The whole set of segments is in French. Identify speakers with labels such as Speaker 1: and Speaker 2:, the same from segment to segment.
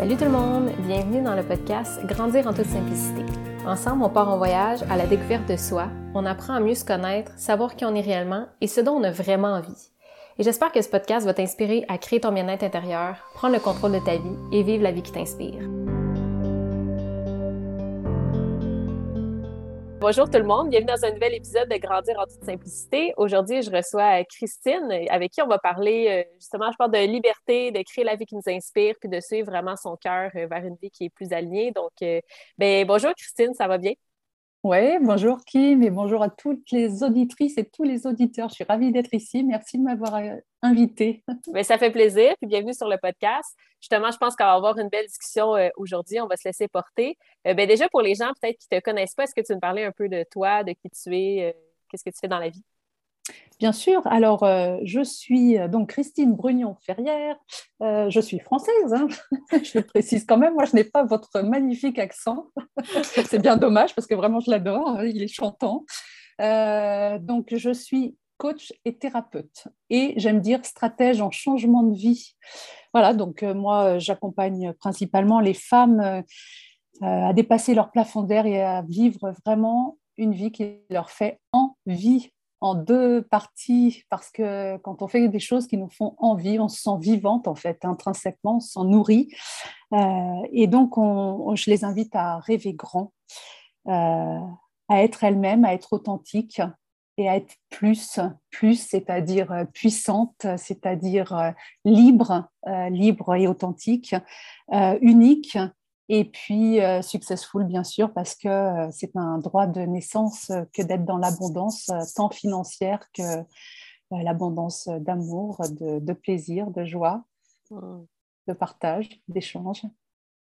Speaker 1: Salut tout le monde, bienvenue dans le podcast Grandir en toute simplicité. Ensemble, on part en voyage à la découverte de soi, on apprend à mieux se connaître, savoir qui on est réellement et ce dont on a vraiment envie. Et j'espère que ce podcast va t'inspirer à créer ton bien-être intérieur, prendre le contrôle de ta vie et vivre la vie qui t'inspire. Bonjour tout le monde, bienvenue dans un nouvel épisode de Grandir en toute simplicité. Aujourd'hui, je reçois Christine avec qui on va parler euh, justement, je parle de liberté, de créer la vie qui nous inspire, puis de suivre vraiment son cœur euh, vers une vie qui est plus alignée. Donc, euh, ben, bonjour Christine, ça va bien?
Speaker 2: Oui, bonjour Kim et bonjour à toutes les auditrices et tous les auditeurs. Je suis ravie d'être ici. Merci de m'avoir euh, invitée.
Speaker 1: Mais ça fait plaisir. Bienvenue sur le podcast. Justement, je pense qu'on va avoir une belle discussion euh, aujourd'hui. On va se laisser porter. Euh, ben déjà, pour les gens peut-être qui ne te connaissent pas, est-ce que tu me parler un peu de toi, de qui tu es, qu'est-ce que tu fais dans la vie?
Speaker 2: Bien sûr. Alors, euh, je suis euh, donc Christine Brugnon-Ferrière. Euh, je suis française. Hein. je le précise quand même. Moi, je n'ai pas votre magnifique accent. C'est bien dommage parce que vraiment, je l'adore. Il est chantant. donc, je suis coach et thérapeute. Et j'aime dire stratège en changement de vie. Voilà, donc moi, j'accompagne principalement les femmes à dépasser leur plafond d'air et à vivre vraiment une vie qui leur fait envie en deux parties parce que quand on fait des choses qui nous font envie, on se sent vivante en fait, intrinsèquement, on se sent nourri. Euh, et donc, je les invite à rêver grand, euh, à être elle-même, à être authentique et à être plus, plus, c'est-à-dire puissante, c'est-à-dire libre, euh, libre et authentique, unique et puis, euh, successful, bien sûr, parce que euh, c'est un droit de naissance euh, que d'être dans l'abondance, tant financière que l'abondance d'amour, de, plaisir, de joie, mm. de partage, d'échange.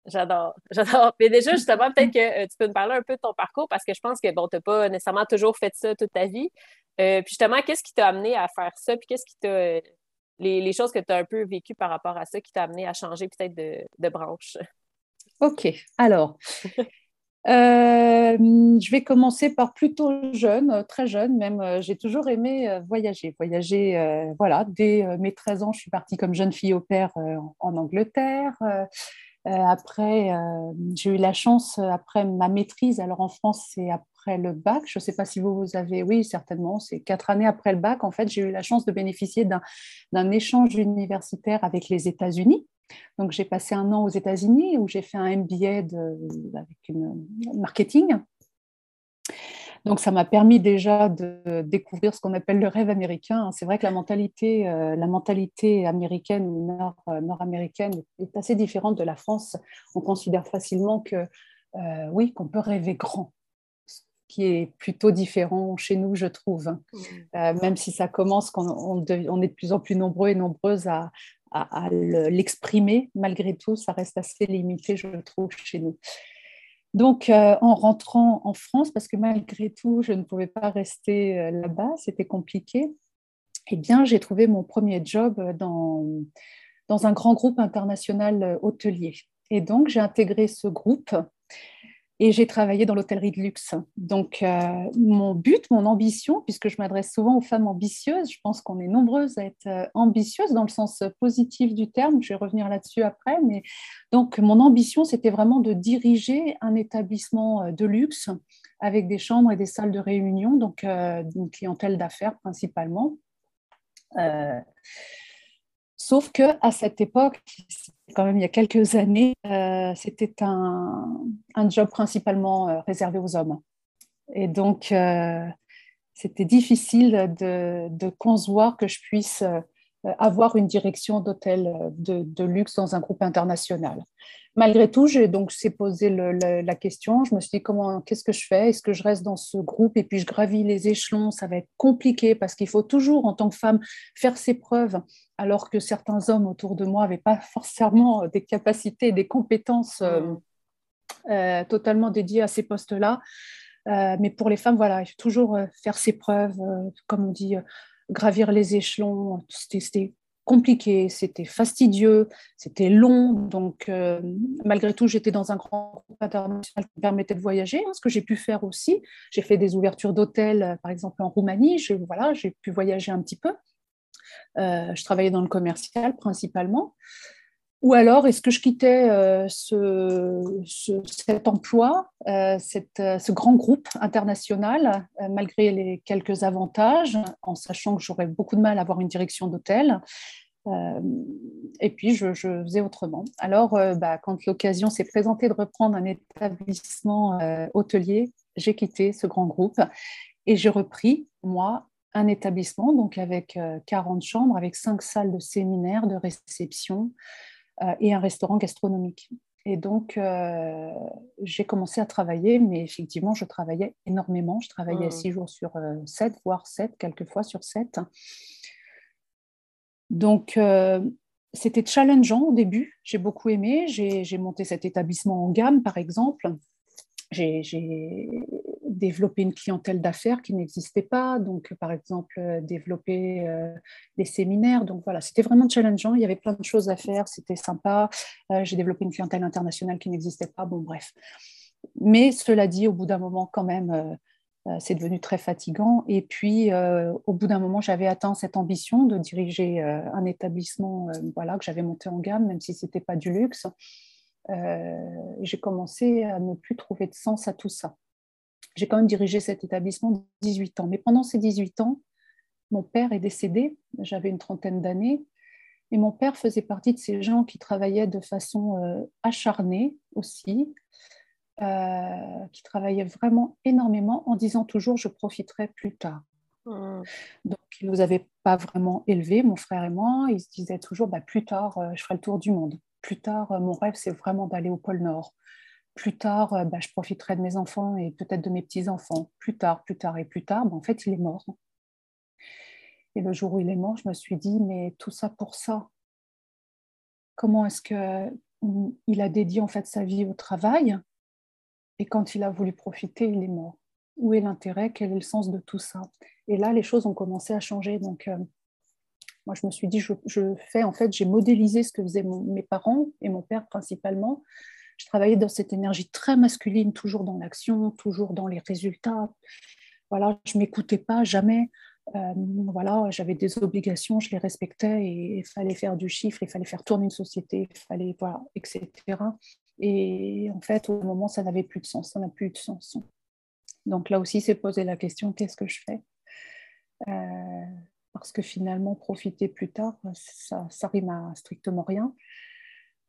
Speaker 1: J'adore, j'adore. Mais déjà, justement, peut-être que tu peux me parler un peu de ton parcours parce que je pense que, bon, tu n'as pas nécessairement toujours fait ça toute ta vie. puis justement, qu'est-ce qui t'a amené à faire ça? Puis qu'est-ce qui t'a. Les, choses que tu as un peu vécues par rapport à ça qui t'a amené à changer peut-être de, de branche?
Speaker 2: Ok, alors, euh, je vais commencer par plutôt jeune, euh, très jeune même. Euh, j'ai toujours aimé voyager. Voyager, voilà, dès mes 13 ans, je suis partie comme jeune fille au père en Angleterre. après, j'ai eu la chance, après ma maîtrise, alors en France, c'est après le bac. Je ne sais pas si vous, vous avez, oui, certainement, c'est quatre années après le bac. En fait, j'ai eu la chance de bénéficier d'un échange universitaire avec les États-Unis. Donc, j'ai passé un an aux États-Unis où j'ai fait un MBA avec une marketing. Donc, ça m'a permis déjà de découvrir ce qu'on appelle le rêve américain. C'est vrai que la mentalité, euh, la mentalité américaine ou nord, euh, nord-américaine est assez différente de la France. On considère facilement que, euh, oui, qu'on peut rêver grand, ce qui est plutôt différent chez nous, je trouve. Mmh. même si ça commence, qu'on on, on, est de plus en plus nombreux et nombreuses à, à, l'exprimer. Malgré tout, ça reste assez limité, je trouve, chez nous. Donc, euh, en rentrant en France, parce que malgré tout, je ne pouvais pas rester euh, là-bas, c'était compliqué, eh bien, j'ai trouvé mon premier job dans, dans un grand groupe international euh, hôtelier. Et donc, j'ai intégré ce groupe et j'ai travaillé dans l'hôtellerie de luxe. Donc, euh, mon but, mon ambition, puisque je m'adresse souvent aux femmes ambitieuses, je pense qu'on est nombreuses à être euh, ambitieuses dans le sens positif du terme, je vais revenir là-dessus après, mais donc mon ambition, c'était vraiment de diriger un établissement euh, de luxe avec des chambres et des salles de réunion, donc une clientèle d'affaires principalement. Sauf que à cette époque, quand même il y a quelques années, euh, c'était un, job principalement euh, réservé aux hommes. Et donc, euh, c'était difficile de, de, concevoir que je puisse avoir une direction d'hôtel de, luxe dans un groupe international. Malgré tout, j'ai donc s'est posé la question. Je me suis dit comment, qu'est-ce que je fais? Est-ce que je reste dans ce groupe? Et puis je gravis les échelons Ça va être compliqué parce qu'il faut toujours, en tant que femme, faire ses preuves alors que certains hommes autour de moi n'avaient pas forcément des capacités, des compétences euh, mm. euh, totalement dédiées à ces postes-là. Euh, mais pour les femmes, voilà, il faut toujours faire ses preuves, comme on dit, gravir les échelons. C'était compliqué, c'était fastidieux, c'était long. Donc, malgré tout, j'étais dans un grand groupe international qui me permettait de voyager, hein, ce que j'ai pu faire aussi. J'ai fait des ouvertures d'hôtels, par exemple en Roumanie. J'ai pu voyager un petit peu. Euh, je travaillais dans le commercial principalement. Ou alors, est-ce que je quittais euh, ce, cet emploi, euh, euh, ce grand groupe international, malgré les quelques avantages, en sachant que j'aurais beaucoup de mal à avoir une direction d'hôtel et puis, je, faisais autrement. Alors, bah, quand l'occasion s'est présentée de reprendre un établissement hôtelier, j'ai quitté ce grand groupe et j'ai repris, moi, un établissement, donc avec 40 chambres, avec 5 salles de séminaire, de réception, euh, et un restaurant gastronomique. Et donc, euh, j'ai commencé à travailler, mais effectivement, je travaillais énormément. Je travaillais mmh. six jours sur euh, sept, voire sept, quelquefois sur sept. Donc, c'était challengeant au début. J'ai beaucoup aimé. J'ai monté cet établissement en gamme, par exemple. J'ai développer une clientèle d'affaires qui n'existait pas, donc par exemple euh, développer euh, des séminaires. Donc voilà, c'était vraiment challengeant, il y avait plein de choses à faire, c'était sympa. Euh, j'ai développé une clientèle internationale qui n'existait pas, bon bref. Mais cela dit, au bout d'un moment quand même, c'est devenu très fatigant. Et puis, au bout d'un moment, j'avais atteint cette ambition de diriger un établissement voilà, que j'avais monté en gamme, même si ce n'était pas du luxe. j'ai commencé à ne plus trouver de sens à tout ça j'ai quand même dirigé cet établissement 18 ans. Mais pendant ces 18 ans, mon père est décédé, j'avais une trentaine d'années, et mon père faisait partie de ces gens qui travaillaient de façon euh, acharnée aussi, euh, qui travaillaient vraiment énormément en disant toujours je profiterai plus tard. Mmh. Donc, il ne nous avait pas vraiment élevés, mon frère et moi. Il se disait toujours bah, plus tard, euh, je ferai le tour du monde. Plus tard, mon rêve, c'est vraiment d'aller au pôle Nord plus tard, euh, bah, je profiterai de mes enfants et peut-être de mes petits-enfants. Plus tard, plus tard et plus tard, bah, en fait, il est mort. Et le jour où il est mort, je me suis dit, mais tout ça pour ça. Comment est-ce qu'il a dédié en fait sa vie au travail et quand il a voulu profiter, il est mort. Où est l'intérêt? Quel est le sens de tout ça? Et là, les choses ont commencé à changer. Donc, euh, moi, je me suis dit, je fais en fait, j'ai modélisé ce que faisaient mes parents et mon père principalement je travaillais dans cette énergie très masculine, toujours dans l'action, toujours dans les résultats. Voilà, je m'écoutais pas jamais. Euh, voilà, j'avais des obligations, je les respectais et il fallait faire du chiffre, il fallait faire tourner une société, il fallait voilà, etc. Et en fait, au moment, ça n'avait plus de sens, ça n'a plus de sens. Donc là aussi, c'est poser la question qu'est-ce que je fais? Euh, Parce que finalement, profiter plus tard, ça, ça rime à strictement rien.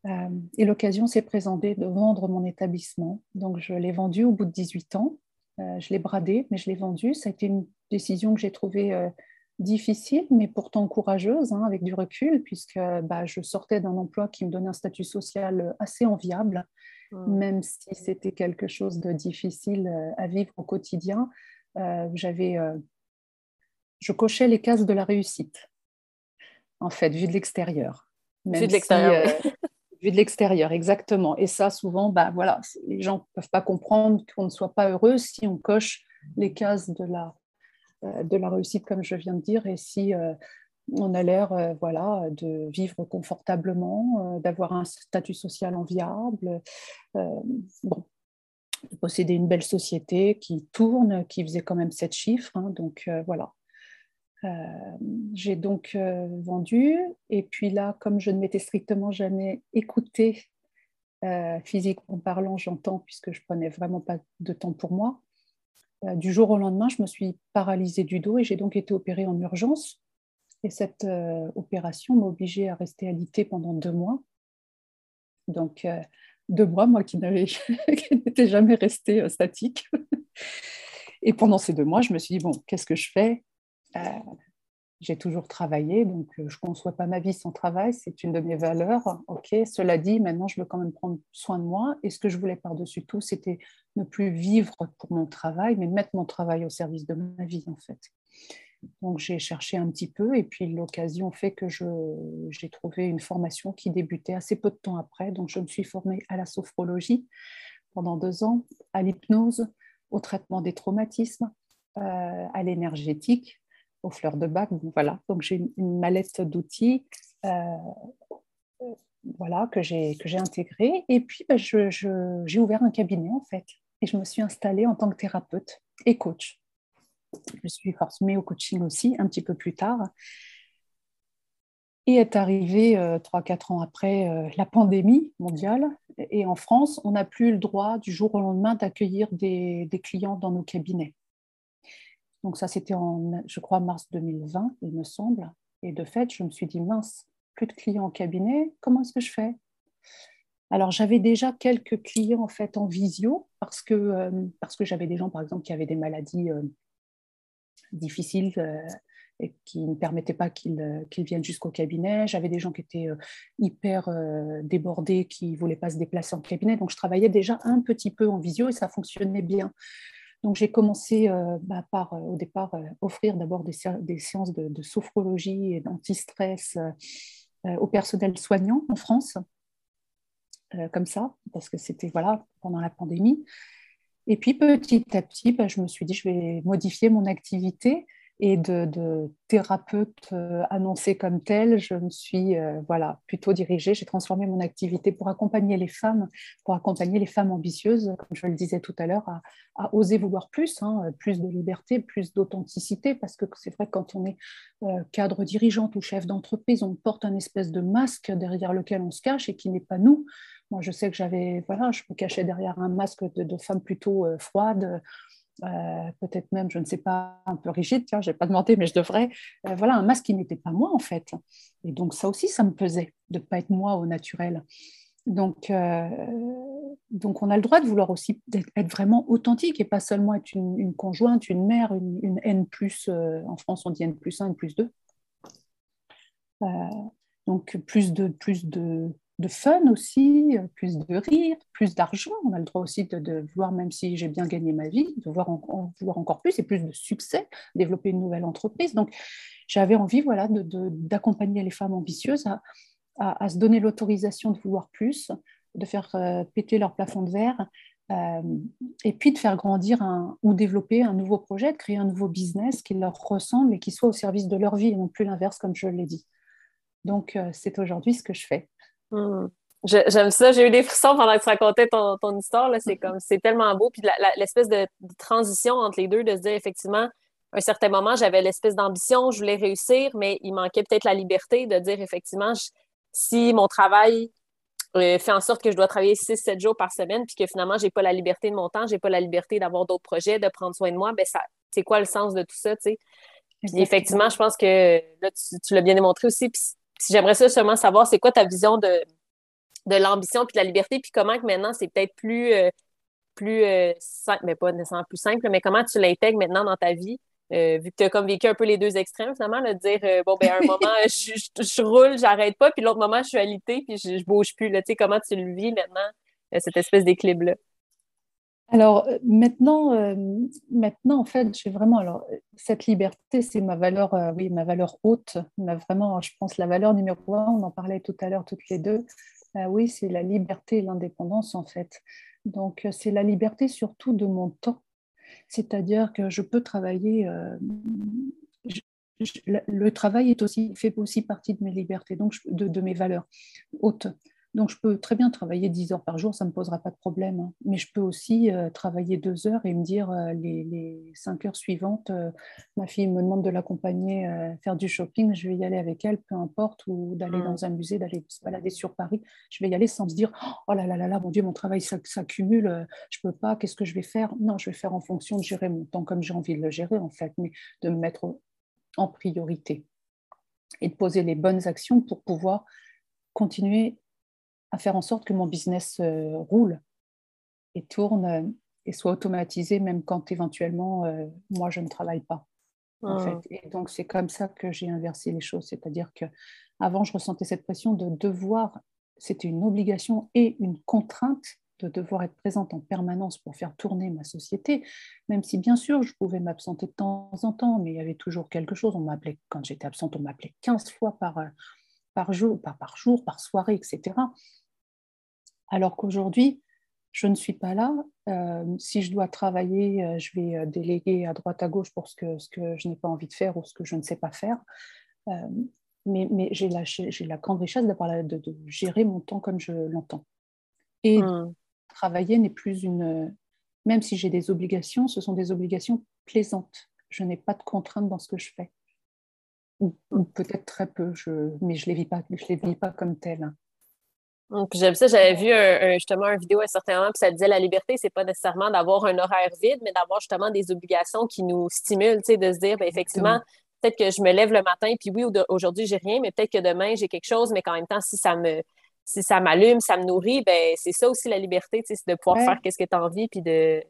Speaker 2: Euh, et l'occasion s'est présentée de vendre mon établissement. Donc, je l'ai vendu au bout de 18 ans. Euh, je l'ai bradé, mais je l'ai vendu. Ça a été une décision que j'ai trouvée euh, difficile, mais pourtant courageuse, hein, avec du recul, puisque bah, je sortais d'un emploi qui me donnait un statut social assez enviable, mmh. même si c'était quelque chose de difficile à vivre au quotidien. j'avais, je cochais les cases de la réussite, en fait, vu de l'extérieur.
Speaker 1: Vu de l'extérieur.
Speaker 2: Vu de l'extérieur, exactement. Et ça, souvent, bah, voilà, les gens ne peuvent pas comprendre qu'on ne soit pas heureux si on coche les cases de la, euh, de la réussite, comme je viens de dire, et si euh, on a l'air euh, voilà, de vivre confortablement, d'avoir un statut social enviable, bon, de posséder une belle société qui tourne, qui faisait quand même sept chiffres. Hein, donc voilà, j'ai donc euh, vendu et puis là, comme je ne m'étais strictement jamais écoutée euh, physiquement parlant, j'entends, puisque je prenais vraiment pas de temps pour moi. du jour au lendemain, je me suis paralysée du dos et j'ai donc été opérée en urgence. Et cette opération m'a obligée à rester alitée pendant deux mois. Donc, deux mois, moi qui n'étais jamais restée statique. Et pendant ces deux mois, je me suis dit, bon, qu'est-ce que je fais? euh, j'ai toujours travaillé, donc euh, je ne conçois pas ma vie sans travail, c'est une de mes valeurs. Ok, cela dit, maintenant je veux quand même prendre soin de moi. Et ce que je voulais par-dessus tout, c'était ne plus vivre pour mon travail, mais mettre mon travail au service de ma vie en fait. Donc j'ai cherché un petit peu et puis l'occasion fait que j'ai trouvé une formation qui débutait assez peu de temps après. Donc je me suis formée à la sophrologie pendant deux ans, à l'hypnose, au traitement des traumatismes, euh, à l'énergétique, aux fleurs de bac. voilà, donc j'ai une, mallette d'outils euh, voilà, que j'ai intégrée. Et puis, bah, j'ai ouvert un cabinet, en fait. Et je me suis installée en tant que thérapeute et coach. Je suis formée au coaching aussi un petit peu plus tard. Et est arrivé trois, quatre ans après la pandémie mondiale. Et en France, on n'a plus le droit du jour au lendemain d'accueillir des, clients dans nos cabinets. Donc ça, c'était en, je crois, mars 2020, il me semble. Et de fait, je me suis dit, mince, plus de clients au cabinet, comment est-ce que je fais? Alors, j'avais déjà quelques clients en fait en visio parce que, euh, parce que j'avais des gens, par exemple, qui avaient des maladies euh, difficiles euh, et qui ne permettaient pas qu'ils viennent jusqu'au cabinet. J'avais des gens qui étaient hyper débordés, qui ne voulaient pas se déplacer en cabinet. Donc, je travaillais déjà un petit peu en visio et ça fonctionnait bien. Donc, j'ai commencé bah, par, au départ, offrir d'abord des, séances de, sophrologie et d'antistress au personnel soignant en France. Euh, comme ça, parce que c'était voilà, pendant la pandémie. Et puis petit à petit, bah, je me suis dit, je vais modifier mon activité et de, thérapeute euh, annoncée comme telle, je me suis euh, voilà, plutôt dirigée, j'ai transformé mon activité pour accompagner les femmes, pour accompagner les femmes ambitieuses, comme je le disais tout à l'heure, à, oser vouloir plus, hein, plus de liberté, plus d'authenticité, parce que c'est vrai que quand on est euh, cadre dirigeante ou chef d'entreprise, on porte un espèce de masque derrière lequel on se cache et qui n'est pas nous. Moi, je sais que j'avais, voilà, je me cachais derrière un masque de, de femme plutôt froide, euh, peut-être même, je ne sais pas, un peu rigide, je n'ai pas demandé, mais je devrais. Euh, voilà, un masque qui n'était pas moi, en fait. Et donc, ça aussi, ça me pesait de ne pas être moi au naturel. Donc, euh, donc, on a le droit de vouloir aussi être vraiment authentique et pas seulement être une, conjointe, une mère, une, N+, en France, on dit N plus 1, N plus 2. donc, plus de, plus de, de fun aussi, euh, plus de rire, plus d'argent. On a le droit aussi de, voir, même si j'ai bien gagné ma vie, de voir encore plus et plus de succès, développer une nouvelle entreprise. Donc, j'avais envie voilà, d'accompagner les femmes ambitieuses à, se donner l'autorisation de vouloir plus, de faire euh, péter leur plafond de verre. Euh, et puis de faire grandir ou développer un nouveau projet, de créer un nouveau business qui leur ressemble et qui soit au service de leur vie et non plus l'inverse, comme je l'ai dit. Donc, c'est aujourd'hui ce que je fais.
Speaker 1: Hmm. J'aime ça. J'ai eu des frissons pendant que tu racontais ton, ton histoire. C'est comme c'est tellement beau. Puis l'espèce de, transition entre les deux, de se dire effectivement, à un certain moment, j'avais l'espèce d'ambition, je voulais réussir, mais il manquait peut-être la liberté de dire effectivement, si mon travail euh, fait en sorte que je dois travailler 6-7 jours par semaine, puis que finalement, j'ai pas la liberté de mon temps, j'ai pas la liberté d'avoir d'autres projets, de prendre soin de moi, ben ça, c'est quoi le sens de tout ça, tu sais? Puis effectivement, je pense que là, tu, l'as bien démontré aussi. Puis j'aimerais ça seulement savoir, c'est quoi ta vision de, de l'ambition puis de la liberté, puis comment que maintenant c'est peut-être plus, euh, plus euh, simple, mais pas nécessairement plus simple, mais comment tu l'intègres maintenant dans ta vie, euh, vu que tu as comme vécu un peu les deux extrêmes, finalement, de dire, bon, ben, à un moment, je, je, roule, j'arrête pas, puis l'autre moment, je suis alité, puis je, je bouge plus. Là, comment tu le vis maintenant, cette espèce d'équilibre-là?
Speaker 2: Alors euh, maintenant, euh, maintenant en fait, j'ai vraiment alors cette liberté, c'est ma valeur, euh, oui, ma valeur haute, vraiment, je pense la valeur numéro un. On en parlait tout à l'heure toutes les deux. oui, c'est la liberté et l'indépendance en fait. Donc c'est la liberté surtout de mon temps, c'est-à-dire que je peux travailler. le travail est aussi, fait aussi partie de mes libertés, donc de mes valeurs hautes. Donc, je peux très bien travailler 10 heures par jour, ça ne me posera pas de problème. Hein. Mais je peux aussi euh, travailler 2 heures et me dire euh, les, les, 5 heures suivantes, euh, ma fille me demande de l'accompagner faire du shopping, je vais y aller avec elle, peu importe, ou d'aller mmh. dans un musée, d'aller se balader sur Paris. Je vais y aller sans me dire oh là là là là, mon Dieu, mon travail s'accumule, je ne peux pas, qu'est-ce que je vais faire? Non, je vais faire en fonction de gérer mon temps comme j'ai envie de le gérer, en fait, mais de me mettre en priorité et de poser les bonnes actions pour pouvoir continuer à faire en sorte que mon business euh, roule et tourne euh, et soit automatisé même quand éventuellement euh, moi je ne travaille pas. En ah. fait. Et donc c'est comme ça que j'ai inversé les choses, c'est-à-dire que avant je ressentais cette pression de devoir, c'était une obligation et une contrainte de devoir être présente en permanence pour faire tourner ma société, même si bien sûr je pouvais m'absenter de temps en temps, mais il y avait toujours quelque chose. On m'appelait quand j'étais absente, on m'appelait 15 fois par, par jour, pas par jour, par soirée, etc. Alors qu'aujourd'hui, je ne suis pas là. Euh, si je dois travailler, euh, je vais euh, déléguer à droite à gauche pour ce que, ce que je n'ai pas envie de faire ou ce que je ne sais pas faire. mais, mais j'ai la, la, grande richesse d'avoir de, de, gérer mon temps comme je l'entends. Et hmm. travailler n'est plus une... Même si j'ai des obligations, ce sont des obligations plaisantes. Je n'ai pas de contraintes dans ce que je fais. Ou, peut-être très peu, je, mais je ne les, vis pas, je les vis pas comme telles.
Speaker 1: Hum, j'aime ça, j'avais vu justement une vidéo à un certain moment, puis ça disait la liberté, c'est pas nécessairement d'avoir un horaire vide, mais d'avoir justement des obligations qui nous stimulent, tu sais, de se dire, ben, effectivement, peut-être que je me lève le matin, puis oui, aujourd'hui, j'ai rien, mais peut-être que demain, j'ai quelque chose, mais qu'en même temps, si ça me si ça m'allume, ça me nourrit, ben c'est ça aussi la liberté, c'est de pouvoir faire qu'est-ce que tu as envie, puis de...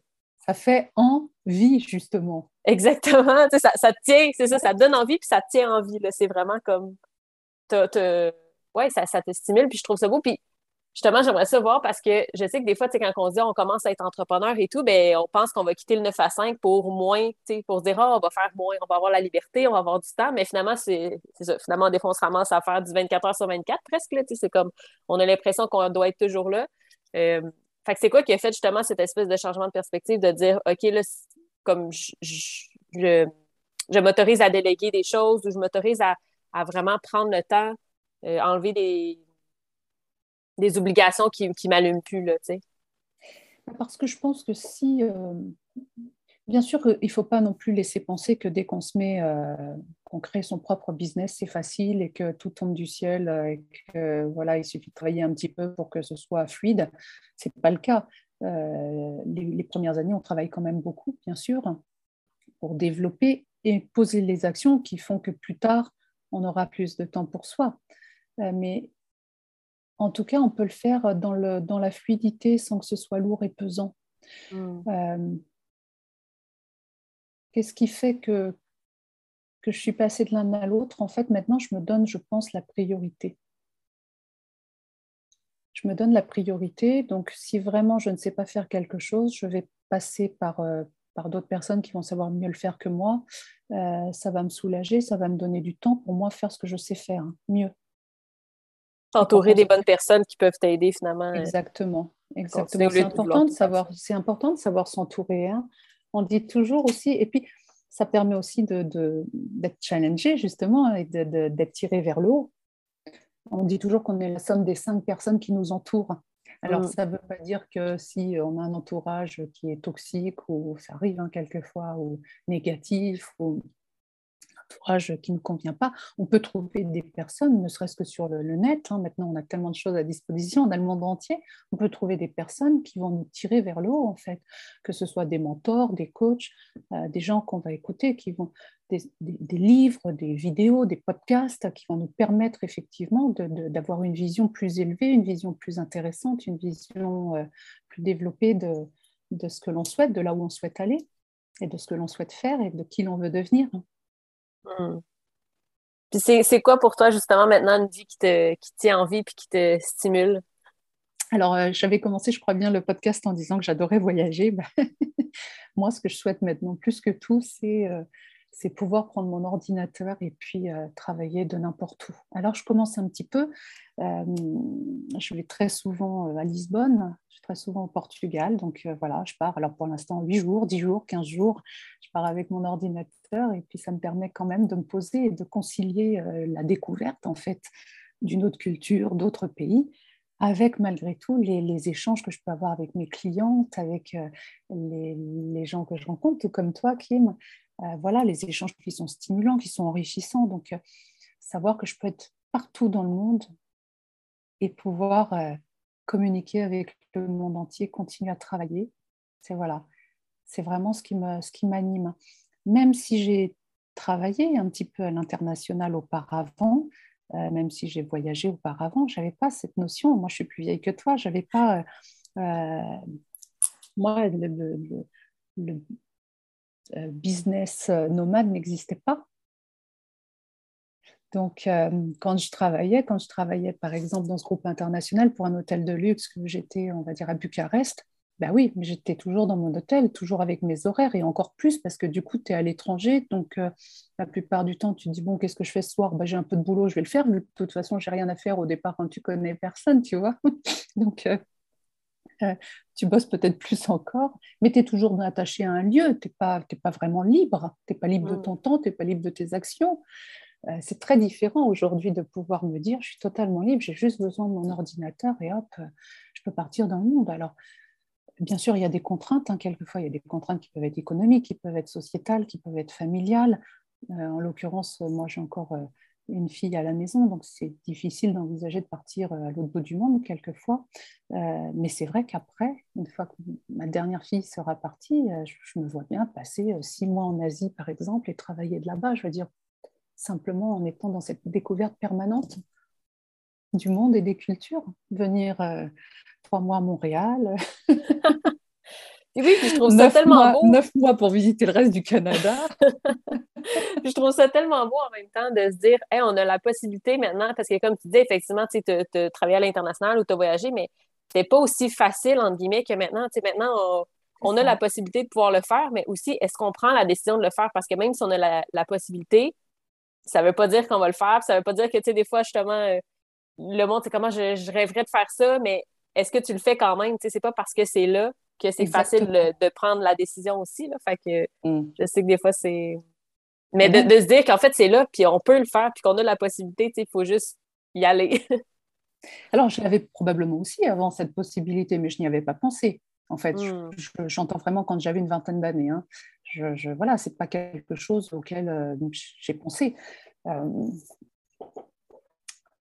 Speaker 2: Ça fait envie, justement.
Speaker 1: Exactement, ça, ça tient, c'est ça, ça donne envie, puis ça tient envie, c'est vraiment comme... Ça, ça te stimule, puis je trouve ça beau, puis justement, j'aimerais ça voir parce que je sais que des fois, quand on dit on commence à être entrepreneur et tout, ben, on pense qu'on va quitter le 9 à 5 pour moins, pour se dire, oh, on va faire moins, on va avoir la liberté, on va avoir du temps. Mais finalement, c'est. Finalement, des fois, on se ramasse à faire du 24 heures sur 24 presque. C'est comme, on a l'impression qu'on doit être toujours là. Euh, fait que c'est quoi qui a fait justement cette espèce de changement de perspective de dire, OK, là, comme je, je, m'autorise à déléguer des choses ou je m'autorise à, vraiment prendre le temps, euh, enlever des des obligations qui ne m'allument plus, là, tu sais.
Speaker 2: Parce que je pense que si... Euh, bien sûr il ne faut pas non plus laisser penser que dès qu'on se met, euh, qu'on crée son propre business, c'est facile et que tout tombe du ciel et que voilà, il suffit de travailler un petit peu pour que ce soit fluide. Ce n'est pas le cas. Les, premières années, on travaille quand même beaucoup, bien sûr, pour développer et poser les actions qui font que plus tard, on aura plus de temps pour soi. mais en tout cas, on peut le faire dans, le, dans la fluidité sans que ce soit lourd et pesant. Mm. Euh, qu'est-ce qui fait que, que je suis passée de l'un à l'autre? En fait, maintenant, je me donne, je pense, la priorité. Je me donne la priorité. Donc, si vraiment je ne sais pas faire quelque chose, je vais passer par, euh, par d'autres personnes qui vont savoir mieux le faire que moi. Euh, ça va me soulager, ça va me donner du temps pour moi faire ce que je sais faire hein, mieux.
Speaker 1: T'entourer des bonnes personnes qui peuvent t'aider finalement.
Speaker 2: Exactement. Exactement. C'est important, de savoir, c'est important de savoir s'entourer. Hein. On dit toujours aussi, et puis ça permet aussi d'être de, d'être challengé justement et d'être tiré vers le haut. On dit toujours qu'on est la somme des cinq personnes qui nous entourent. Alors, mm. ça ne veut pas dire que si on a un entourage qui est toxique ou ça arrive hein, quelquefois ou négatif ou qui ne convient pas. On peut trouver des personnes, ne serait-ce que sur le, net. Hein. Maintenant, on a tellement de choses à disposition, on a le monde entier. On peut trouver des personnes qui vont nous tirer vers le haut, en fait, que ce soit des mentors, des coachs, euh, des gens qu'on va écouter, qui vont des, livres, des vidéos, des podcasts qui vont nous permettre effectivement d'avoir une vision plus élevée, une vision plus intéressante, une vision euh, plus développée de, de ce que l'on souhaite, de là où on souhaite aller et de ce que l'on souhaite faire et de qui l'on veut devenir.
Speaker 1: Hmm. c'est quoi pour toi, justement, maintenant, une vie qui te, qui tient en vie puis qui te stimule?
Speaker 2: Alors, euh, j'avais commencé, je crois bien, le podcast en disant que j'adorais voyager. Moi, ce que je souhaite maintenant, plus que tout, c'est euh, c'est pouvoir prendre mon ordinateur et puis euh, travailler de n'importe où. Alors, je commence un petit peu. Euh, je vais très souvent euh, à Lisbonne, je vais très souvent au Portugal. Donc, voilà, je pars. Alors, pour l'instant, 8 jours, 10 jours, 15 jours. Je pars avec mon ordinateur et puis ça me permet quand même de me poser et de concilier la découverte, en fait, d'une autre culture, d'autres pays avec malgré tout les, échanges que je peux avoir avec mes clientes, avec les, les, gens que je rencontre, tout comme toi, Kim, euh, voilà, les échanges qui sont stimulants, qui sont enrichissants. Donc, euh, savoir que je peux être partout dans le monde et pouvoir euh, communiquer avec le monde entier, continuer à travailler, c'est voilà, c'est vraiment ce qui me, ce qui m'anime. Même si j'ai travaillé un petit peu à l'international auparavant, même si j'ai voyagé auparavant, j'avais pas cette notion. Moi, je suis plus vieille que toi. J'avais pas moi le, euh, business euh, nomade n'existait pas. Donc, euh, quand je travaillais, quand je travaillais par exemple dans ce groupe international pour un hôtel de luxe, que j'étais, on va dire, à Bucarest, ben oui, mais j'étais toujours dans mon hôtel, toujours avec mes horaires et encore plus parce que du coup, tu es à l'étranger. Donc, la plupart du temps, tu te dis, bon, qu'est-ce que je fais ce soir? Ben, J'ai un peu de boulot, je vais le faire. de toute façon, j'ai rien à faire au départ quand tu connais personne, tu vois. donc, euh, tu bosses peut-être plus encore, mais tu es toujours attaché à un lieu, tu n'es pas, pas vraiment libre, tu n'es pas libre de mm. ton temps, tu n'es pas libre de tes actions. Euh, c'est très différent aujourd'hui de pouvoir me dire, je suis totalement libre, j'ai juste besoin de mon ordinateur et hop, euh, je peux partir dans le monde. Alors, bien sûr, il y a des contraintes, hein, quelquefois, il y a des contraintes qui peuvent être économiques, qui peuvent être sociétales, qui peuvent être familiales. en l'occurrence, moi j'ai encore une fille à la maison, donc c'est difficile d'envisager de partir à l'autre bout du monde quelquefois. mais c'est vrai qu'après, une fois que ma dernière fille sera partie, je, me vois bien passer six mois en Asie, par exemple, et travailler de là-bas. Je veux dire, simplement en étant dans cette découverte permanente du monde et des cultures. Venir euh, trois mois à Montréal.
Speaker 1: oui, je trouve ça tellement beau.
Speaker 2: Neuf mois pour visiter le reste du Canada.
Speaker 1: je trouve ça tellement beau en même temps de se dire, hey, on a la possibilité maintenant, parce que comme tu disais, effectivement, tu as travaillé à l'international ou tu as voyagé, mais c'est pas aussi facile, entre guillemets, que maintenant. Tu sais, maintenant, on, a la possibilité de pouvoir le faire, mais aussi, est-ce qu'on prend la décision de le faire? Parce que même si on a la, la possibilité, ça veut pas dire qu'on va le faire, ça veut pas dire que, tu sais, des fois, justement, euh, le monde, c'est comment je, rêverais de faire ça, mais est-ce que tu le fais quand même? Tu sais, c'est pas parce que c'est là que c'est facile de, prendre la décision aussi, là. Fait que mm. je sais que des fois, c'est... Mais de, se dire qu'en fait, c'est là, puis on peut le faire, puis qu'on a la possibilité, il faut juste y aller.
Speaker 2: Alors, je l'avais probablement aussi avant cette possibilité, mais je n'y avais pas pensé. En fait, mm. j'entends vraiment quand j'avais une vingtaine d'années. Hein. Je, je, voilà, c'est pas quelque chose auquel euh, j'ai pensé. Euh,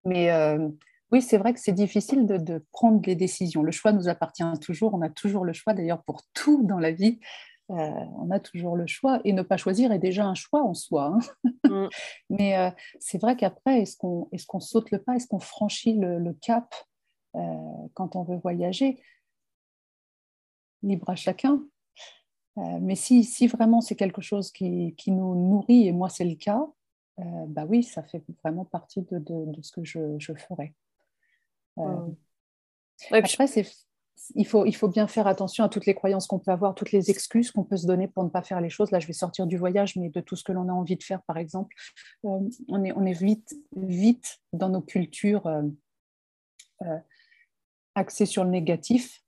Speaker 2: mais euh, oui, c'est vrai que c'est difficile de, prendre les décisions. Le choix nous appartient toujours. On a toujours le choix, d'ailleurs, pour tout dans la vie. Euh, on a toujours le choix. Et ne pas choisir est déjà un choix en soi. Hein. Mm. Mais euh, c'est vrai qu'après, est-ce qu'on est saute le pas? Est-ce qu'on franchit le, cap quand on veut voyager? Libre à chacun. mais si, si vraiment c'est quelque chose qui, qui, nous nourrit, et moi c'est le cas, euh, bah oui, ça fait vraiment partie de, de, ce que je, je Euh, après, il, faut, il faut bien faire attention à toutes les croyances qu'on peut avoir, toutes les excuses qu'on peut se donner pour ne pas faire les choses. Là, je vais sortir du voyage, mais de tout ce que l'on a envie de faire, par exemple, euh, on, est, on est vite, vite dans nos cultures axées sur le négatif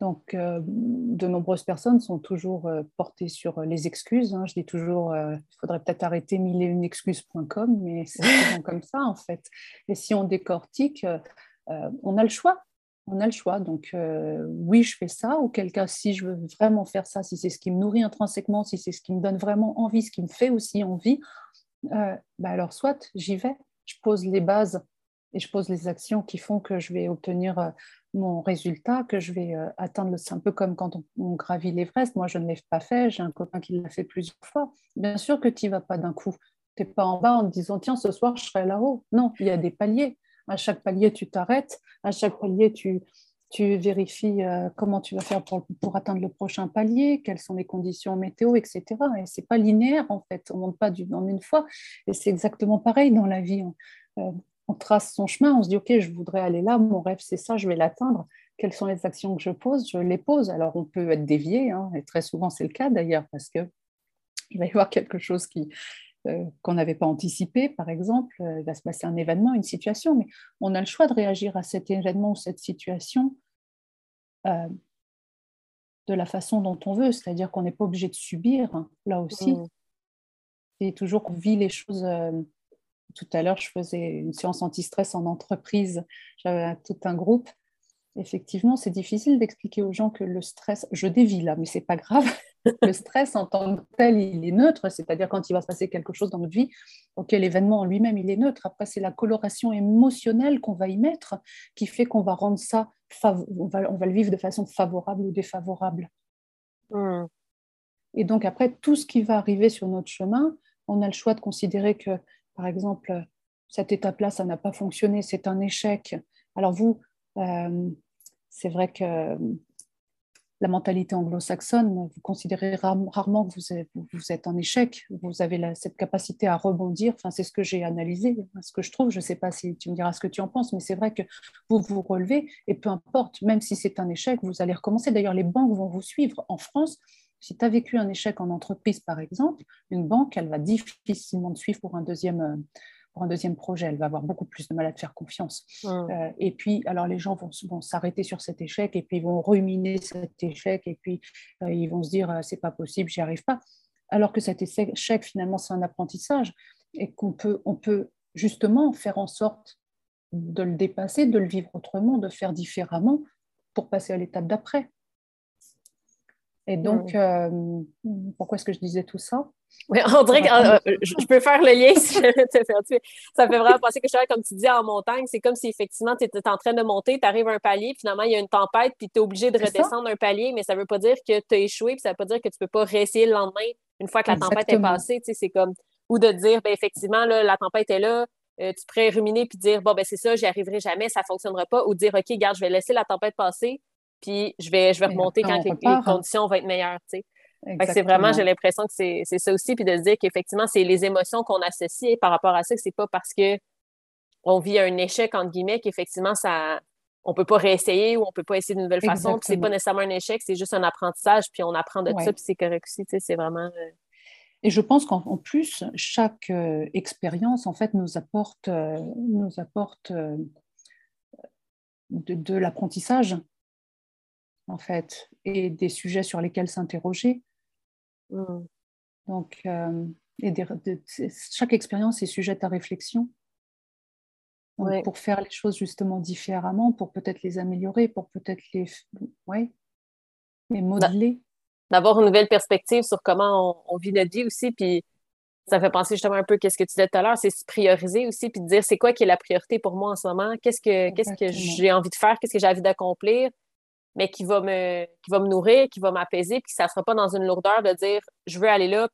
Speaker 2: donc, euh, de nombreuses personnes sont toujours euh, portées sur euh, les excuses. Hein. Je dis toujours, il faudrait peut-être arrêter mille et une excuses.com, mais c'est souvent comme ça en fait. Et si on décortique, on a le choix. On a le choix. Donc, oui, je fais ça. Auquel cas, si je veux vraiment faire ça, si c'est ce qui me nourrit intrinsèquement, si c'est ce qui me donne vraiment envie, ce qui me fait aussi envie, bah alors soit j'y vais. Je pose les bases et je pose les actions qui font que je vais obtenir mon résultat, que je vais euh, atteindre. C'est un peu comme quand on, gravit l'Everest. Moi, je ne l'ai pas fait. J'ai un copain qui l'a fait plusieurs fois. Bien sûr que tu n'y vas pas d'un coup. Tu n'es pas en bas en te disant, tiens, ce soir, je serai là-haut. Non, il y a des paliers. À chaque palier, tu t'arrêtes. À chaque palier, tu, tu vérifies euh, comment tu vas faire pour, pour, atteindre le prochain palier, quelles sont les conditions météo, etc. Et ce n'est pas linéaire, en fait. On ne monte pas du, en une fois. Et c'est exactement pareil dans la vie. Euh, on trace son chemin, on se dit, OK, je voudrais aller là, mon rêve, c'est ça, je vais l'atteindre. Quelles sont les actions que je pose? Je les pose. Alors, on peut être dévié, hein, et très souvent, c'est le cas d'ailleurs, parce qu'il va y avoir quelque chose qui, qu'on n'avait pas anticipé, par exemple, euh, il va se passer un événement, une situation, mais on a le choix de réagir à cet événement ou cette situation euh, de la façon dont on veut, c'est-à-dire qu'on n'est pas obligé de subir, hein, là aussi. Mmh. Et toujours qu'on vit les choses tout à l'heure, je faisais une séance anti-stress en entreprise. J'avais tout un groupe. Effectivement, c'est difficile d'expliquer aux gens que le stress, je dévie là, mais c'est pas grave. Le stress en tant que tel, il est neutre, c'est-à-dire quand il va se passer quelque chose dans notre vie, ok, l'événement en lui-même, il est neutre. Après, c'est la coloration émotionnelle qu'on va y mettre qui fait qu'on va rendre ça, on va, on va, le vivre de façon favorable ou défavorable. Hmm. Et donc après, tout ce qui va arriver sur notre chemin, on a le choix de considérer que par exemple, cette étape-là, ça n'a pas fonctionné, c'est un échec. Alors vous, euh, c'est vrai que la mentalité anglo-saxonne, vous considérez rarement que vous êtes, en échec, vous avez cette capacité à rebondir, enfin, c'est ce que j'ai analysé, ce que je trouve, je ne sais pas si tu me diras ce que tu en penses, mais c'est vrai que vous vous relevez et peu importe, même si c'est un échec, vous allez recommencer. D'ailleurs, les banques vont vous suivre. En France, si tu as vécu un échec en entreprise, par exemple, une banque, elle va difficilement te suivre pour un deuxième, euh, pour un deuxième projet. Elle va avoir beaucoup plus de mal à te faire confiance. Euh, et puis, alors les gens vont, vont s'arrêter sur cet échec et puis ils vont ruminer cet échec et puis euh, ils vont se dire c'est pas possible, j'y arrive pas. Alors que cet échec, finalement, c'est un apprentissage et qu'on peut, on peut justement faire en sorte de le dépasser, de le vivre autrement, de faire différemment pour passer à l'étape d'après. Et donc, euh, pourquoi est-ce que je disais tout ça?
Speaker 1: Oui, on dirait que euh, euh, je, peux faire le lien si je te. Ça fait vraiment penser que je suis comme tu dis, en montagne. C'est comme si effectivement tu étais en train de monter, tu arrives à un palier, finalement il y a une tempête, puis tu es obligé de redescendre un palier, mais ça ne veut pas dire que tu as échoué, puis ça ne veut pas dire que tu ne peux pas réessayer le lendemain une fois que la tempête est passée. C'est comme, ou de dire, ben, effectivement, là, la tempête est là, tu pourrais ruminer puis dire, bon, ben c'est ça, j'y arriverai jamais, ça ne fonctionnera pas, ou dire, OK, garde, je vais laisser la tempête passer, puis je vais, je vais remonter quand les, hein. conditions vont être meilleures. C'est vraiment, j'ai l'impression que c'est ça aussi, puis de se dire qu'effectivement, c'est les émotions qu'on associe par rapport à ça, que c'est pas parce que on vit un échec, entre guillemets, qu'effectivement, ça on peut pas réessayer ou on peut pas essayer de nouvelles façons, puis c'est pas nécessairement un échec, c'est juste un apprentissage, puis on apprend de ça, puis c'est correct aussi, c'est vraiment... Euh,
Speaker 2: Et je pense qu'en plus, chaque euh, expérience, en fait, nous apporte, euh, nous apporte de l'apprentissage en fait, et des sujets sur lesquels s'interroger. Mm. Donc, euh, et chaque expérience est sujette à réflexion. Pour faire les choses justement différemment, pour peut-être les améliorer, pour peut-être les, ouais, les modeler.
Speaker 1: D'avoir une nouvelle perspective sur comment on, vit notre vie aussi, puis ça fait penser justement un peu à ce que tu disais tout à l'heure, c'est se prioriser aussi, puis de dire c'est quoi qui est la priorité pour moi en ce moment, qu'est-ce que, qu'est-ce que j'ai envie de faire, qu'est-ce que j'ai envie d'accomplir, mais qui va me, qui va me nourrir, qui va m'apaiser, puis ça ne sera pas dans une lourdeur de dire je veux aller là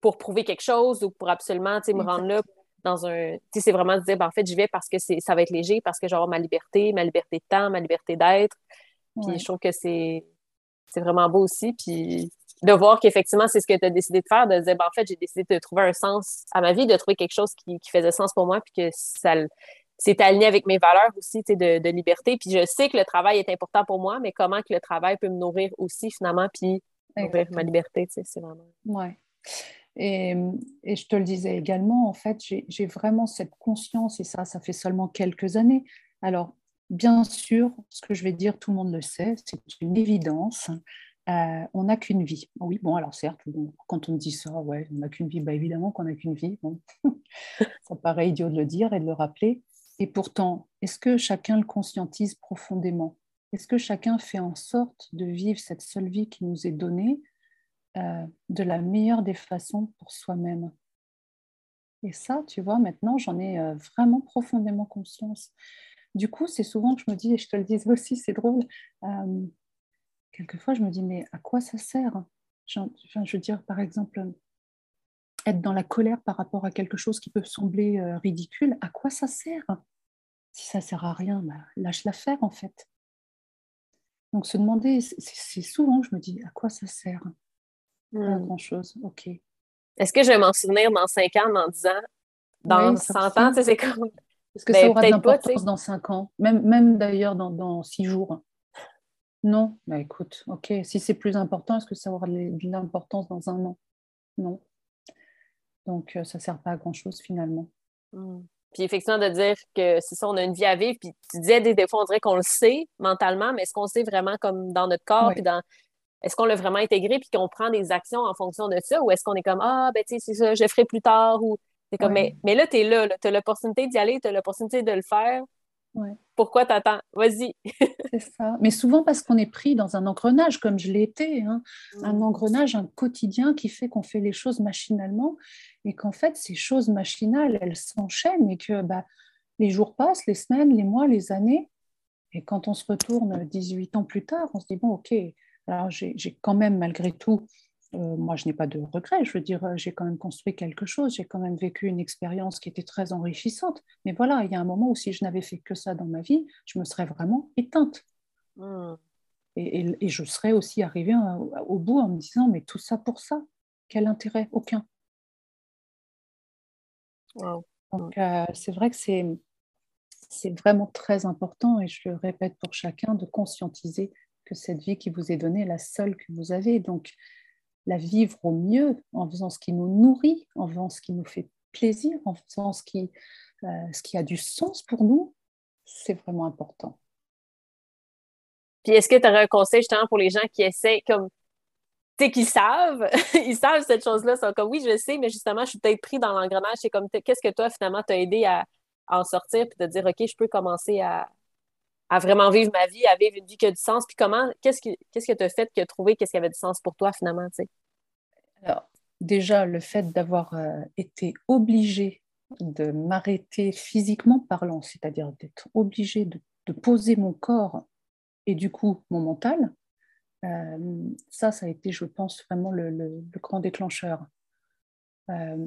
Speaker 1: pour, prouver quelque chose ou pour absolument me rendre là dans un. C'est vraiment de dire ben, en fait, j'y vais parce que ça va être léger, parce que j'ai ma liberté, ma liberté de temps, ma liberté d'être. Puis je trouve que c'est vraiment beau aussi. Puis de voir qu'effectivement, c'est ce que tu as décidé de faire, de dire ben, en fait, j'ai décidé de trouver un sens à ma vie, de trouver quelque chose qui, qui faisait sens pour moi, puis que ça, c'est aligné avec mes valeurs aussi de, de, liberté. Puis je sais que le travail est important pour moi, mais comment que le travail peut me nourrir aussi finalement, puis nourrir ma liberté, c'est vraiment.
Speaker 2: Ouais. Et, et, je te le disais également, en fait, j'ai vraiment cette conscience, et ça, ça fait seulement quelques années. Alors, bien sûr, ce que je vais dire, tout le monde le sait, c'est une évidence. Euh, on n'a qu'une vie. Oui, bon, alors certes, quand on dit ça, ouais, on n'a qu'une vie, bah, évidemment qu'on n'a qu'une vie. Bon. ça paraît idiot de le dire et de le rappeler. Et pourtant, est-ce que chacun le conscientise profondément? Est-ce que chacun fait en sorte de vivre cette seule vie qui nous est donnée euh, de la meilleure des façons pour soi-même? Et ça, tu vois, maintenant, j'en ai euh, vraiment profondément conscience. Du coup, c'est souvent que je me dis, et je te le disais aussi, c'est drôle, euh, quelquefois je me dis, mais à quoi ça sert? Je veux dire, par exemple, être dans la colère par rapport à quelque chose qui peut sembler ridicule, à quoi ça sert? Si ça sert à rien, bah, lâche-la faire en fait. Donc se demander, c'est souvent, je me dis, à quoi ça sert? Pas hmm. grand-chose, ok.
Speaker 1: Est-ce que je vais m'en souvenir dans 5 ans, dans 10 ans, dans 100 ans, c'est comme...
Speaker 2: Est-ce que ça ben, aura de l'importance dans 5 ans? Même, même d'ailleurs dans, dans 6 jours Non? Bah, Écoute, ok, si c'est plus important, est-ce que ça aura de l'importance dans un an? Non. Donc euh, ça ne sert pas à grand-chose finalement.
Speaker 1: Hmm. Puis effectivement, de dire que c'est ça, on a une vie à vivre. Puis tu disais des, fois, on dirait qu'on le sait mentalement, mais est-ce qu'on sait vraiment comme dans notre corps, puis dans. Est-ce qu'on l'a vraiment intégré puis qu'on prend des actions en fonction de ça ou est-ce qu'on est comme Ah, ben tu sais, c'est ça, je ferai plus tard ou c'est comme mais, mais là, tu es là, tu as l'opportunité d'y aller, tu as l'opportunité de le faire. Pourquoi t'attends? Vas-y.
Speaker 2: c'est ça. Mais souvent parce qu'on est pris dans un engrenage, comme je l'ai été, hein. mm. un engrenage, un quotidien qui fait qu'on fait les choses machinalement et qu'en fait, ces choses machinales, elles s'enchaînent et que bah, les jours passent, les semaines, les mois, les années. Et quand on se retourne 18 ans plus tard, on se dit, bon, ok, alors j'ai quand même malgré tout euh, moi, je n'ai pas de regrets. Je veux dire, euh, j'ai quand même construit quelque chose, j'ai quand même vécu une expérience qui était très enrichissante. Mais voilà, il y a un moment où si je n'avais fait que ça dans ma vie, je me serais vraiment éteinte. Hmm. Et, je serais aussi arrivée au bout en me disant, mais tout ça pour ça, quel intérêt? Aucun. Donc, euh, c'est vrai que c'est, c'est vraiment très important, et je le répète pour chacun, de conscientiser que cette vie qui vous est donnée est la seule que vous avez. Donc, la vivre au mieux en faisant ce qui nous nourrit, en faisant ce qui nous fait plaisir, en faisant ce qui, euh, ce qui a du sens pour nous, c'est vraiment important.
Speaker 1: Puis est-ce que tu aurais un conseil justement pour les gens qui essaient comme tu sais qu'ils savent, ils savent cette chose-là, sont comme oui, je sais, mais justement, je suis peut-être pris dans l'engrenage. C'est comme qu'est-ce que toi, finalement, t'as aidé à, en sortir puis de dire OK, je peux commencer à, à vraiment vivre ma vie, à vivre une vie qui a du sens. Puis comment, qu'est-ce qui, qu'est-ce que tu as fait que trouvé qu'est-ce qui avait du sens pour toi finalement, tu sais?
Speaker 2: Alors, déjà, le fait d'avoir euh, été obligé de m'arrêter physiquement parlant, c'est-à-dire d'être obligé de, poser mon corps et du coup mon mental, euh, ça, ça a été, je pense, vraiment le, grand déclencheur. Euh,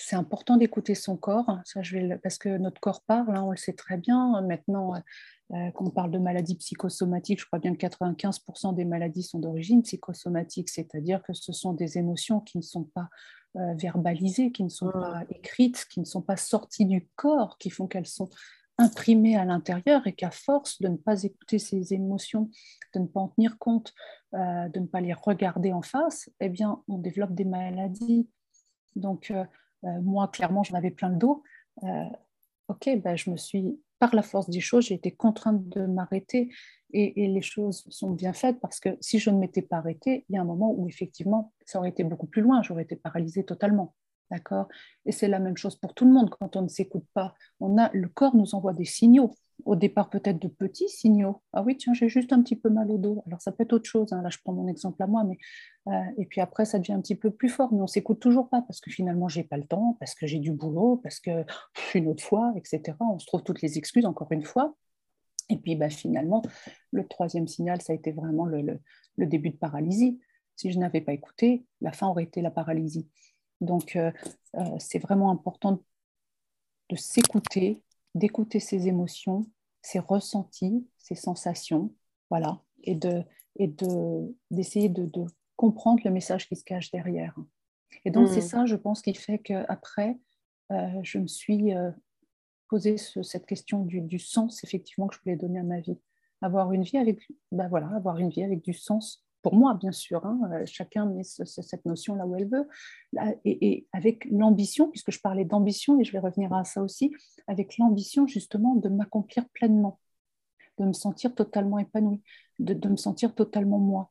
Speaker 2: c'est important d'écouter son corps, ça, je vais, parce que notre corps parle, hein, on le sait très bien. Maintenant, euh, quand on parle de maladies psychosomatiques, je crois bien que 95% des maladies sont d'origine psychosomatique, c'est-à-dire que ce sont des émotions qui ne sont pas euh, verbalisées, qui ne sont pas écrites, qui ne sont pas sorties du corps, qui font qu'elles sont imprimées à l'intérieur et qu'à force de ne pas écouter ces émotions, de ne pas en tenir compte, euh, de ne pas les regarder en face, eh bien, on développe des maladies. Donc, euh, moi, clairement, j'en avais plein le dos. Euh, ok, ben, je me suis, par la force des choses, j'ai été contrainte de m'arrêter et, et, les choses sont bien faites parce que si je ne m'étais pas arrêtée, il y a un moment où effectivement, ça aurait été beaucoup plus loin, j'aurais été paralysée totalement. D'accord? Et c'est la même chose pour tout le monde. Quand on ne s'écoute pas, on a, le corps nous envoie des signaux au départ peut-être de petits signaux. Ah oui, tiens, j'ai juste un petit peu mal au dos. Alors ça peut être autre chose. Hein. Là, je prends mon exemple à moi, mais euh, et puis après, ça devient un petit peu plus fort. Mais on s'écoute toujours pas parce que finalement, j'ai pas le temps, parce que j'ai du boulot, parce que une autre fois, etc. On se trouve toutes les excuses encore une fois. Et puis, bah, finalement, le troisième signal, ça a été vraiment le, début de paralysie. Si je n'avais pas écouté, la fin aurait été la paralysie. Donc, euh, euh, c'est vraiment important de s'écouter, d'écouter ses émotions, ses ressentis, ses sensations, voilà, et de et de d'essayer de, de, comprendre le message qui se cache derrière. Et donc c'est mm. ça, je pense, qui fait qu'après, euh, je me suis euh, posé cette question du, du, sens effectivement que je voulais donner à ma vie. Avoir une vie avec, ben voilà, avoir une vie avec du sens pour moi, bien sûr, hein, euh, chacun met cette notion là où elle veut, et, avec l'ambition, puisque je parlais d'ambition, et je vais revenir à ça aussi, avec l'ambition justement de m'accomplir pleinement, de me sentir totalement épanouie, de, me sentir totalement moi.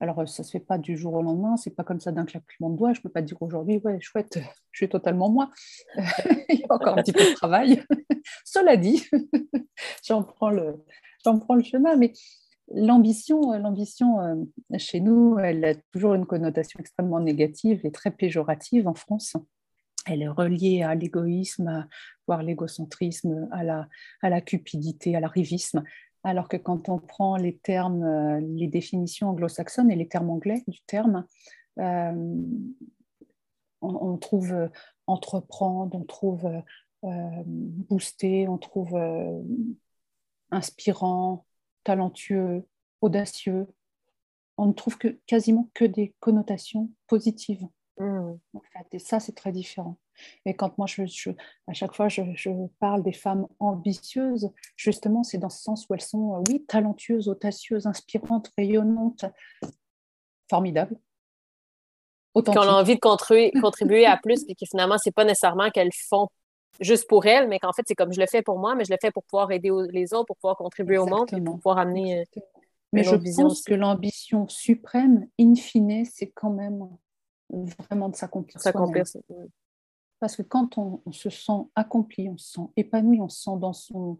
Speaker 2: Alors, euh, ça ne se fait pas du jour au lendemain, c'est pas comme ça d'un claquement de doigts. Je ne peux pas dire aujourd'hui, ouais, chouette, je suis totalement moi. Il y a encore un petit peu de travail. Cela dit, j'en prends, le, prends le chemin, mais L'ambition, euh, l'ambition euh, chez nous, elle a toujours une connotation extrêmement négative et très péjorative en France. Elle est reliée à l'égoïsme, voire l'égocentrisme, à la, à la cupidité, à l'arrivisme. Alors que quand on prend les termes, euh, les définitions anglo-saxonnes et les termes anglais du terme, on, trouve entreprendre, on trouve booster, on trouve inspirant, talentueux, audacieux. On ne trouve que, quasiment que des connotations positives. Mmh. Et ça, c'est très différent. Et quand moi, je, à chaque fois, je, parle des femmes ambitieuses, justement, c'est dans ce sens où elles sont, euh, oui, talentueuses, audacieuses, inspirantes, rayonnantes, formidables.
Speaker 1: Qu'on a envie de contribuer, contribuer à plus, et que finalement, c'est pas nécessairement qu'elles font juste pour elle, mais qu'en fait, c'est comme je le fais pour moi, mais je le fais pour pouvoir aider les autres, pour pouvoir contribuer au monde, pour pouvoir amener.
Speaker 2: Euh, mais je pense que l'ambition suprême, in fine, c'est quand même vraiment de s'accomplir. Parce que quand on, se sent accompli, on se sent épanoui, on se sent dans son.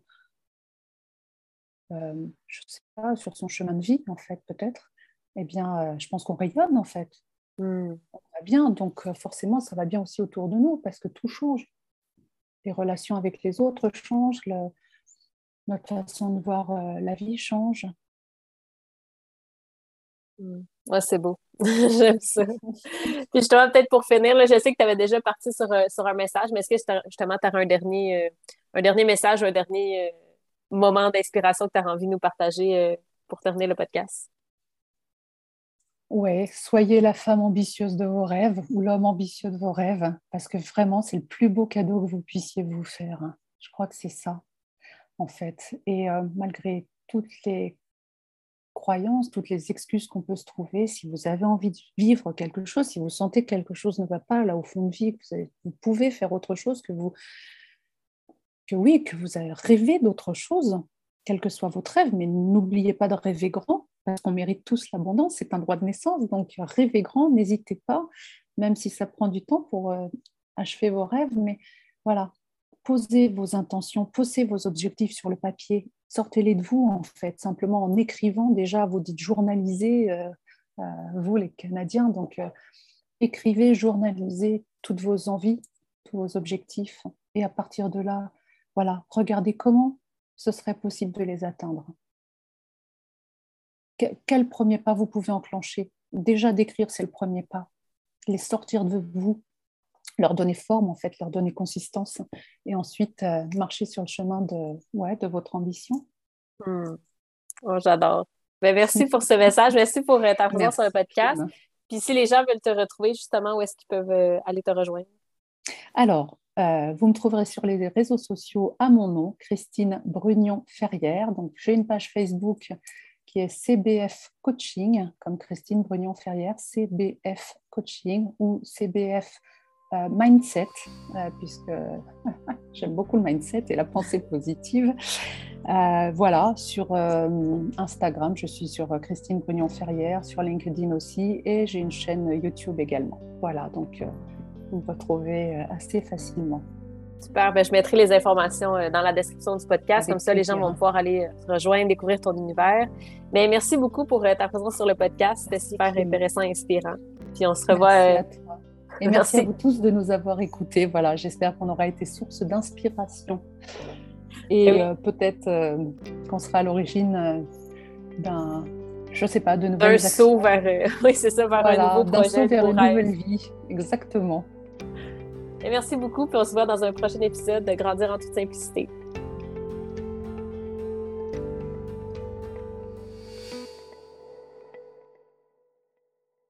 Speaker 2: Euh, je sais pas, sur son chemin de vie, en fait, peut-être, eh bien, euh, je pense qu'on rayonne, en fait. Hmm. On va bien, donc forcément, ça va bien aussi autour de nous, parce que tout change les relations avec les autres changent, notre façon de voir euh, la vie change.
Speaker 1: Mm. C'est beau. J'aime ça. Puis justement, peut-être pour finir, je sais que tu avais déjà parti sur, euh, un message, mais est-ce que justement tu as un dernier, euh, un dernier message, un dernier moment d'inspiration que tu as envie de nous partager pour terminer le podcast?
Speaker 2: Oui, soyez la femme ambitieuse de vos rêves ou l'homme ambitieux de vos rêves, parce que vraiment, c'est le plus beau cadeau que vous puissiez vous faire. Je crois que c'est ça, en fait. Et euh, malgré toutes les croyances, toutes les excuses qu'on peut se trouver, si vous avez envie de vivre quelque chose, si vous sentez que quelque chose ne va pas là au fond de vie, que vous, pouvez faire autre chose, que vous, que oui, que vous avez rêvé d'autre chose, quel que soit votre rêve, mais n'oubliez pas de rêver grand parce qu'on mérite tous l'abondance, c'est un droit de naissance. Donc rêvez grand, n'hésitez pas, même si ça prend du temps pour euh, achever vos rêves. Mais voilà, posez vos intentions, posez vos objectifs sur le papier sortez-les de vous, en fait, simplement en écrivant. Déjà, vous dites journaliser, euh, euh, vous les Canadiens, donc écrivez, journalisez toutes vos envies, tous vos objectifs. Et à partir de là, voilà, regardez comment ce serait possible de les atteindre. Quel premier pas vous pouvez enclencher? Déjà d'écrire, c'est le premier pas. Les sortir de vous, leur donner forme, en fait, leur donner consistance, et ensuite euh, marcher sur le chemin de, ouais, de votre ambition.
Speaker 1: Hmm. Oh, J'adore. Ben, merci pour ce message. Merci pour euh, ta présence sur le podcast. Puis si les gens veulent te retrouver, justement, où est-ce qu'ils peuvent euh, aller te rejoindre?
Speaker 2: Alors, vous me trouverez sur les réseaux sociaux à mon nom, Christine Brugnon-Ferrière. Donc, j'ai une page Facebook qui est CBF Coaching, comme Christine Brugnon-Ferrière, CBF Coaching ou CBF euh, mindset, euh, puisque j'aime beaucoup le mindset et la pensée positive. Euh, voilà, sur Instagram, je suis sur Christine Brugnon-Ferrière, sur LinkedIn aussi, et j'ai une chaîne YouTube également. Voilà, donc vous me retrouvez assez facilement.
Speaker 1: Super, ben, je mettrai les informations dans la description du podcast, comme ça les gens vont pouvoir aller rejoindre, découvrir ton univers. Mais merci beaucoup pour ta présence sur le podcast, c'était super intéressant et inspirant. Puis on se revoit
Speaker 2: et merci. à vous tous de nous avoir écoutés. Voilà, j'espère qu'on aura été source d'inspiration. Et euh, peut-être euh, qu'on sera à l'origine euh, d'un, je sais pas, de nouvelles
Speaker 1: D'un saut vers, oui, c'est ça, vers un nouveau projet.
Speaker 2: Saut vers une nouvelle vie, exactement.
Speaker 1: Et merci beaucoup, puis on se voit dans un prochain épisode de Grandir en toute simplicité.